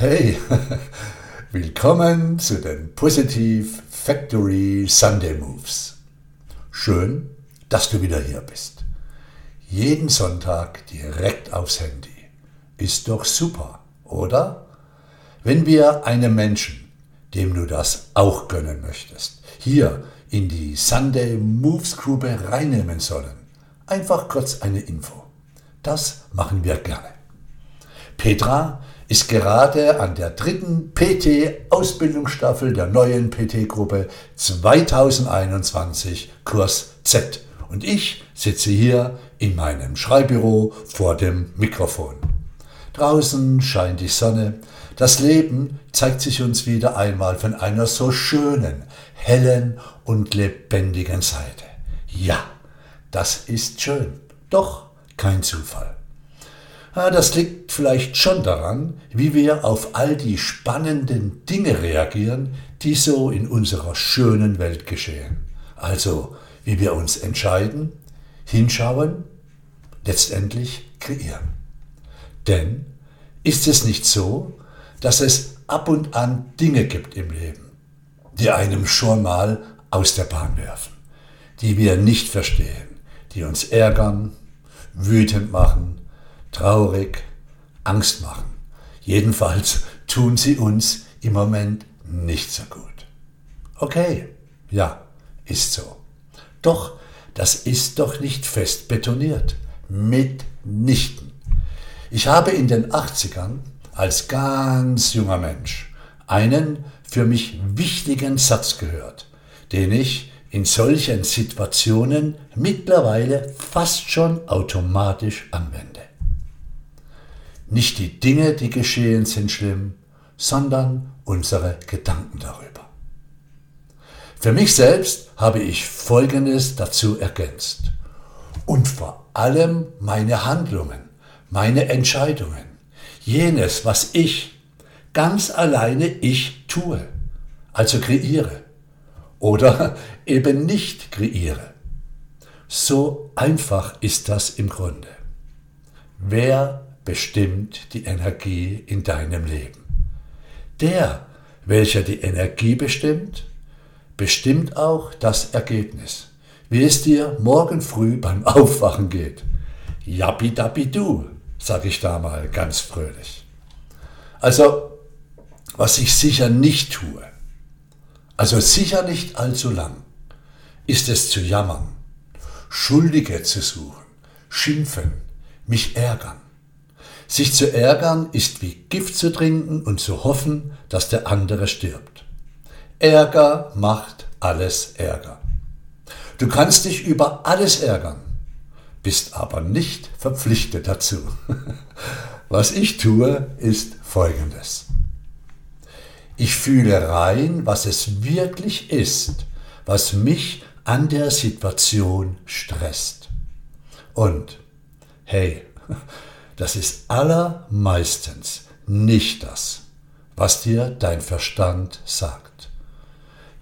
Hey, willkommen zu den Positive Factory Sunday Moves. Schön, dass du wieder hier bist. Jeden Sonntag direkt aufs Handy. Ist doch super, oder? Wenn wir einem Menschen, dem du das auch gönnen möchtest, hier in die Sunday Moves Gruppe reinnehmen sollen, einfach kurz eine Info. Das machen wir gerne. Petra ist gerade an der dritten PT-Ausbildungsstaffel der neuen PT-Gruppe 2021 Kurs Z. Und ich sitze hier in meinem Schreibbüro vor dem Mikrofon. Draußen scheint die Sonne. Das Leben zeigt sich uns wieder einmal von einer so schönen, hellen und lebendigen Seite. Ja, das ist schön. Doch kein Zufall. Das liegt vielleicht schon daran, wie wir auf all die spannenden Dinge reagieren, die so in unserer schönen Welt geschehen. Also, wie wir uns entscheiden, hinschauen, letztendlich kreieren. Denn ist es nicht so, dass es ab und an Dinge gibt im Leben, die einem schon mal aus der Bahn werfen, die wir nicht verstehen, die uns ärgern, wütend machen, traurig, Angst machen. Jedenfalls tun sie uns im Moment nicht so gut. Okay, ja, ist so. Doch das ist doch nicht fest betoniert. Mitnichten. Ich habe in den 80ern als ganz junger Mensch einen für mich wichtigen Satz gehört, den ich in solchen Situationen mittlerweile fast schon automatisch anwende. Nicht die Dinge, die geschehen, sind schlimm, sondern unsere Gedanken darüber. Für mich selbst habe ich Folgendes dazu ergänzt. Und vor allem meine Handlungen, meine Entscheidungen, jenes, was ich ganz alleine ich tue, also kreiere oder eben nicht kreiere. So einfach ist das im Grunde. Wer bestimmt die Energie in deinem Leben? Der, welcher die Energie bestimmt, bestimmt auch das Ergebnis. Wie es dir morgen früh beim Aufwachen geht. Jappi-dappi-du, sag ich da mal ganz fröhlich. Also, was ich sicher nicht tue, also sicher nicht allzu lang, ist es zu jammern, Schuldige zu suchen, schimpfen, mich ärgern. Sich zu ärgern ist wie Gift zu trinken und zu hoffen, dass der andere stirbt. Ärger macht alles Ärger. Du kannst dich über alles ärgern, bist aber nicht verpflichtet dazu. Was ich tue, ist Folgendes. Ich fühle rein, was es wirklich ist, was mich an der Situation stresst. Und hey, das ist allermeistens nicht das, was dir dein Verstand sagt.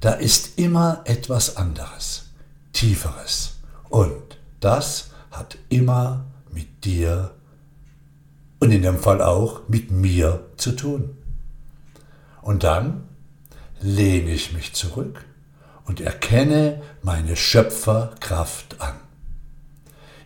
Da ist immer etwas anderes, tieferes. Und das hat immer mit dir und in dem Fall auch mit mir zu tun. Und dann lehne ich mich zurück und erkenne meine Schöpferkraft an.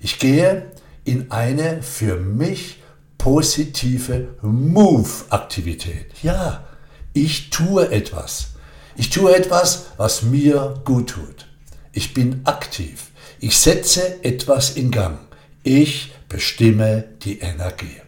Ich gehe in eine für mich positive Move-Aktivität. Ja, ich tue etwas. Ich tue etwas, was mir gut tut. Ich bin aktiv. Ich setze etwas in Gang. Ich bestimme die Energie.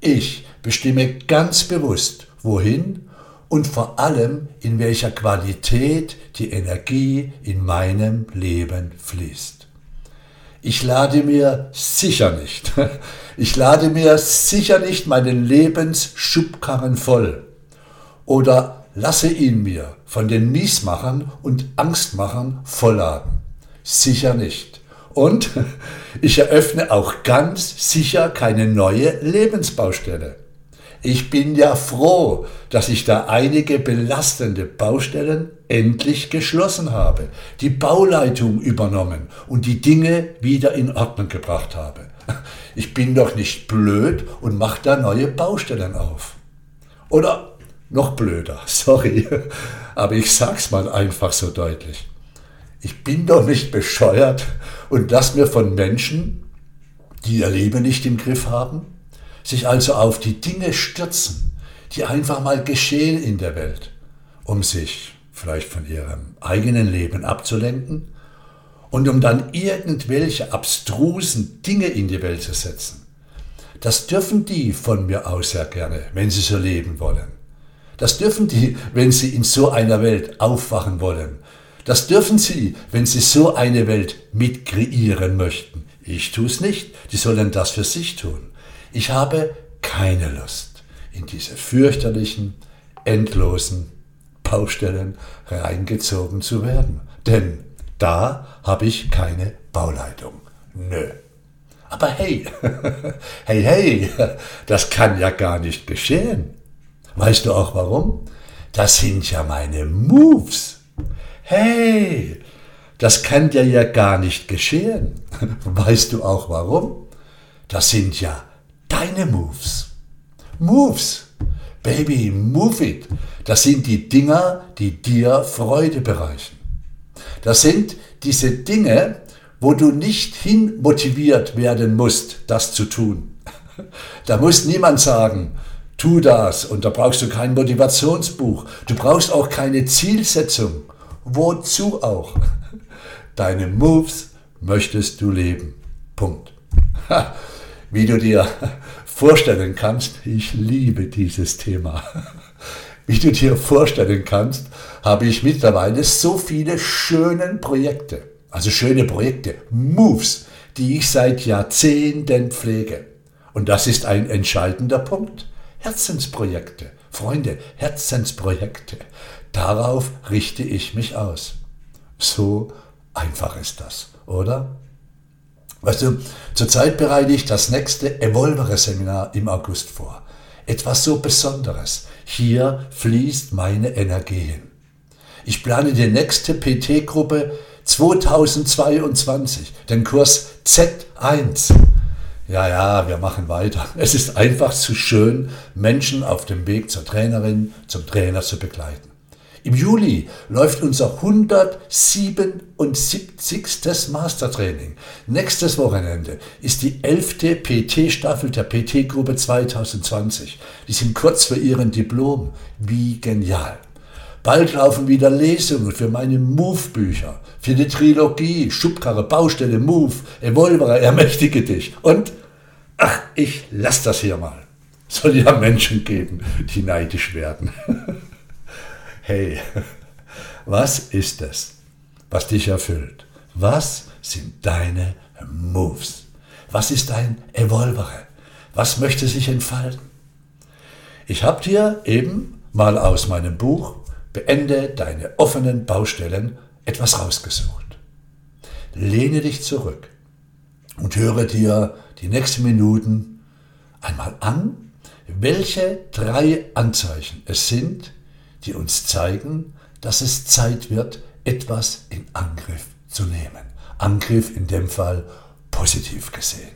Ich bestimme ganz bewusst, wohin und vor allem in welcher Qualität die Energie in meinem Leben fließt. Ich lade mir sicher nicht, ich lade mir sicher nicht meinen Lebensschubkarren voll oder lasse ihn mir von den Miesmachern und Angstmachern vollladen. Sicher nicht. Und ich eröffne auch ganz sicher keine neue Lebensbaustelle. Ich bin ja froh, dass ich da einige belastende Baustellen endlich geschlossen habe, die Bauleitung übernommen und die Dinge wieder in Ordnung gebracht habe. Ich bin doch nicht blöd und mache da neue Baustellen auf. Oder noch blöder, sorry, aber ich sag's mal einfach so deutlich. Ich bin doch nicht bescheuert und lass mir von Menschen, die ihr Leben nicht im Griff haben, sich also auf die Dinge stürzen, die einfach mal geschehen in der Welt, um sich vielleicht von ihrem eigenen Leben abzulenken und um dann irgendwelche abstrusen Dinge in die Welt zu setzen. Das dürfen die von mir aus sehr gerne, wenn sie so leben wollen. Das dürfen die, wenn sie in so einer Welt aufwachen wollen. Das dürfen sie, wenn sie so eine Welt mitkreieren möchten. Ich tue es nicht, die sollen das für sich tun. Ich habe keine Lust, in diese fürchterlichen, endlosen Baustellen reingezogen zu werden. Denn da habe ich keine Bauleitung. Nö. Aber hey, hey, hey, das kann ja gar nicht geschehen. Weißt du auch warum? Das sind ja meine Moves. Hey, das kann dir ja gar nicht geschehen. Weißt du auch warum? Das sind ja deine Moves. Moves. Baby, move it. Das sind die Dinger, die dir Freude bereichen. Das sind diese Dinge, wo du nicht hin motiviert werden musst, das zu tun. Da muss niemand sagen, tu das und da brauchst du kein Motivationsbuch. Du brauchst auch keine Zielsetzung. Wozu auch? Deine Moves möchtest du leben. Punkt. Wie du dir vorstellen kannst, ich liebe dieses Thema. Wie du dir vorstellen kannst, habe ich mittlerweile so viele schöne Projekte, also schöne Projekte, Moves, die ich seit Jahrzehnten pflege. Und das ist ein entscheidender Punkt. Herzensprojekte. Freunde, Herzensprojekte. Darauf richte ich mich aus. So einfach ist das, oder? Weißt du, zurzeit bereite ich das nächste Evolvere-Seminar im August vor. Etwas so Besonderes. Hier fließt meine Energie hin. Ich plane die nächste PT-Gruppe 2022, den Kurs Z1. Ja, ja, wir machen weiter. Es ist einfach zu schön, Menschen auf dem Weg zur Trainerin, zum Trainer zu begleiten. Im Juli läuft unser 177. Mastertraining. Nächstes Wochenende ist die 11. PT-Staffel der PT-Gruppe 2020. Die sind kurz für ihren Diplom. Wie genial. Bald laufen wieder Lesungen für meine Move-Bücher, für die Trilogie, Schubkarre, Baustelle, Move, Evolver, ermächtige dich. Und, ach, ich lass das hier mal. Soll ja Menschen geben, die neidisch werden. hey, was ist es, was dich erfüllt? Was sind deine Moves? Was ist dein Evolvere? Was möchte sich entfalten? Ich habe dir eben mal aus meinem Buch Beende deine offenen Baustellen etwas rausgesucht. Lehne dich zurück und höre dir die nächsten Minuten einmal an, welche drei Anzeichen es sind, die uns zeigen, dass es Zeit wird, etwas in Angriff zu nehmen. Angriff in dem Fall positiv gesehen.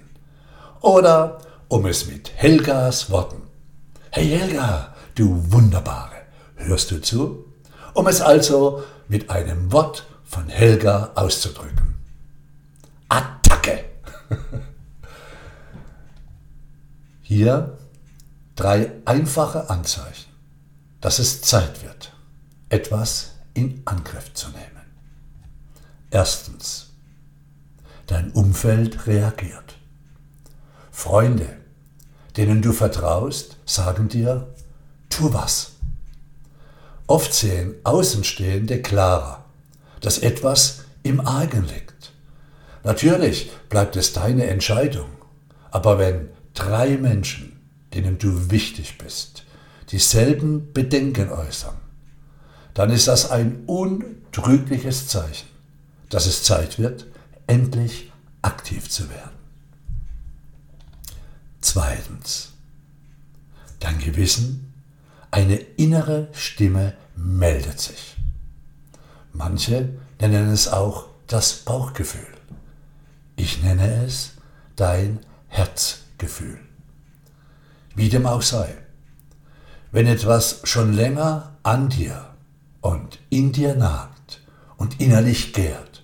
Oder um es mit Helgas Worten. Hey Helga, du Wunderbare, hörst du zu? Um es also mit einem Wort von Helga auszudrücken. Attacke! Hier drei einfache Anzeichen dass es Zeit wird, etwas in Angriff zu nehmen. Erstens, dein Umfeld reagiert. Freunde, denen du vertraust, sagen dir, tu was. Oft sehen Außenstehende klarer, dass etwas im Argen liegt. Natürlich bleibt es deine Entscheidung, aber wenn drei Menschen, denen du wichtig bist, dieselben Bedenken äußern, dann ist das ein untrügliches Zeichen, dass es Zeit wird, endlich aktiv zu werden. Zweitens, dein Gewissen, eine innere Stimme meldet sich. Manche nennen es auch das Bauchgefühl. Ich nenne es dein Herzgefühl. Wie dem auch sei. Wenn etwas schon länger an dir und in dir nagt und innerlich gärt,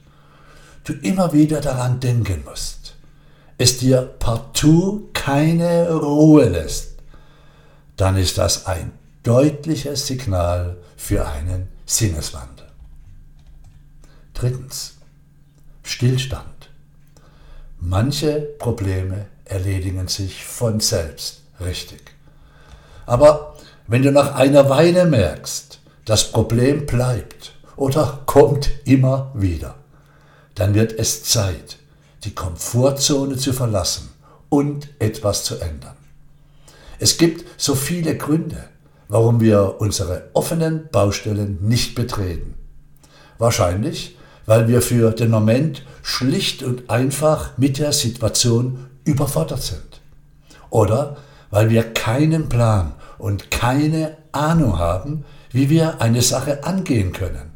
du immer wieder daran denken musst, es dir partout keine Ruhe lässt, dann ist das ein deutliches Signal für einen Sinneswandel. Drittens, Stillstand. Manche Probleme erledigen sich von selbst, richtig. Aber wenn du nach einer Weile merkst, das Problem bleibt oder kommt immer wieder, dann wird es Zeit, die Komfortzone zu verlassen und etwas zu ändern. Es gibt so viele Gründe, warum wir unsere offenen Baustellen nicht betreten. Wahrscheinlich, weil wir für den Moment schlicht und einfach mit der Situation überfordert sind. Oder weil wir keinen Plan und keine Ahnung haben, wie wir eine Sache angehen können.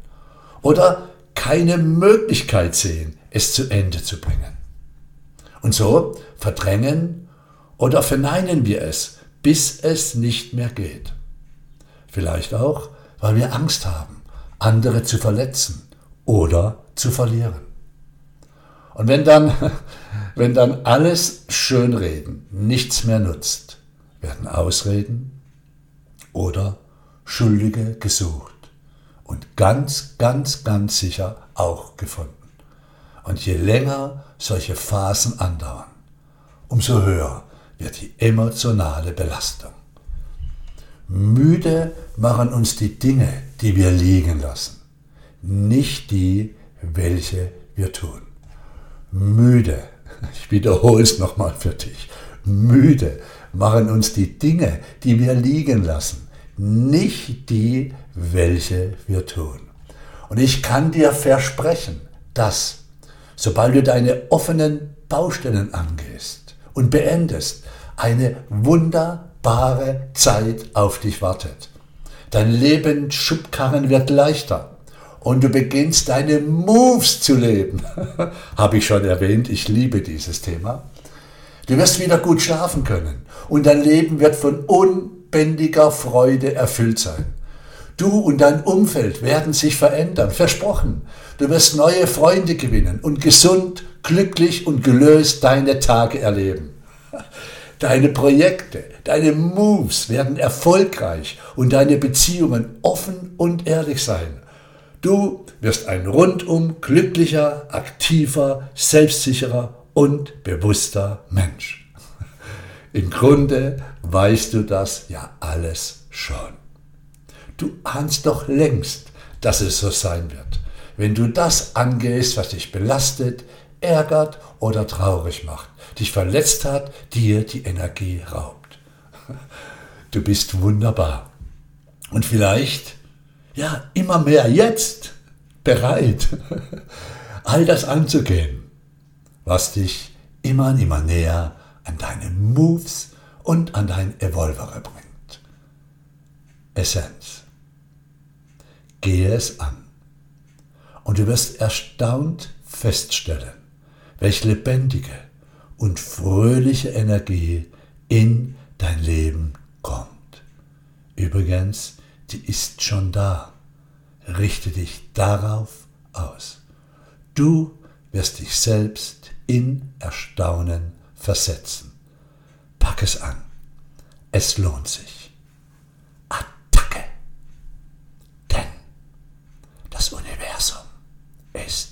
Oder keine Möglichkeit sehen, es zu Ende zu bringen. Und so verdrängen oder verneinen wir es, bis es nicht mehr geht. Vielleicht auch, weil wir Angst haben, andere zu verletzen oder zu verlieren. Und wenn dann, wenn dann alles Schönreden nichts mehr nutzt, werden Ausreden oder Schuldige gesucht und ganz, ganz, ganz sicher auch gefunden. Und je länger solche Phasen andauern, umso höher wird die emotionale Belastung. Müde machen uns die Dinge, die wir liegen lassen, nicht die, welche wir tun. Müde, ich wiederhole es nochmal für dich, müde machen uns die Dinge, die wir liegen lassen, nicht die, welche wir tun. Und ich kann dir versprechen, dass sobald du deine offenen Baustellen angehst und beendest, eine wunderbare Zeit auf dich wartet. Dein Leben Schubkarren wird leichter und du beginnst deine Moves zu leben. Habe ich schon erwähnt, ich liebe dieses Thema. Du wirst wieder gut schlafen können und dein Leben wird von unbändiger Freude erfüllt sein. Du und dein Umfeld werden sich verändern, versprochen. Du wirst neue Freunde gewinnen und gesund, glücklich und gelöst deine Tage erleben. Deine Projekte, deine Moves werden erfolgreich und deine Beziehungen offen und ehrlich sein. Du wirst ein rundum glücklicher, aktiver, selbstsicherer und bewusster Mensch. Im Grunde weißt du das ja alles schon. Du ahnst doch längst, dass es so sein wird, wenn du das angehst, was dich belastet, ärgert oder traurig macht, dich verletzt hat, dir die Energie raubt. Du bist wunderbar. Und vielleicht, ja, immer mehr jetzt bereit, all das anzugehen, was dich immer und immer näher an deine Moves und an dein Evolvere bringt. Essenz. Gehe es an. Und du wirst erstaunt feststellen, welch lebendige und fröhliche Energie in dein Leben kommt. Übrigens, die ist schon da. Richte dich darauf aus. Du wirst dich selbst in Erstaunen versetzen. Pack es an. Es lohnt sich. Attacke. Denn das Universum ist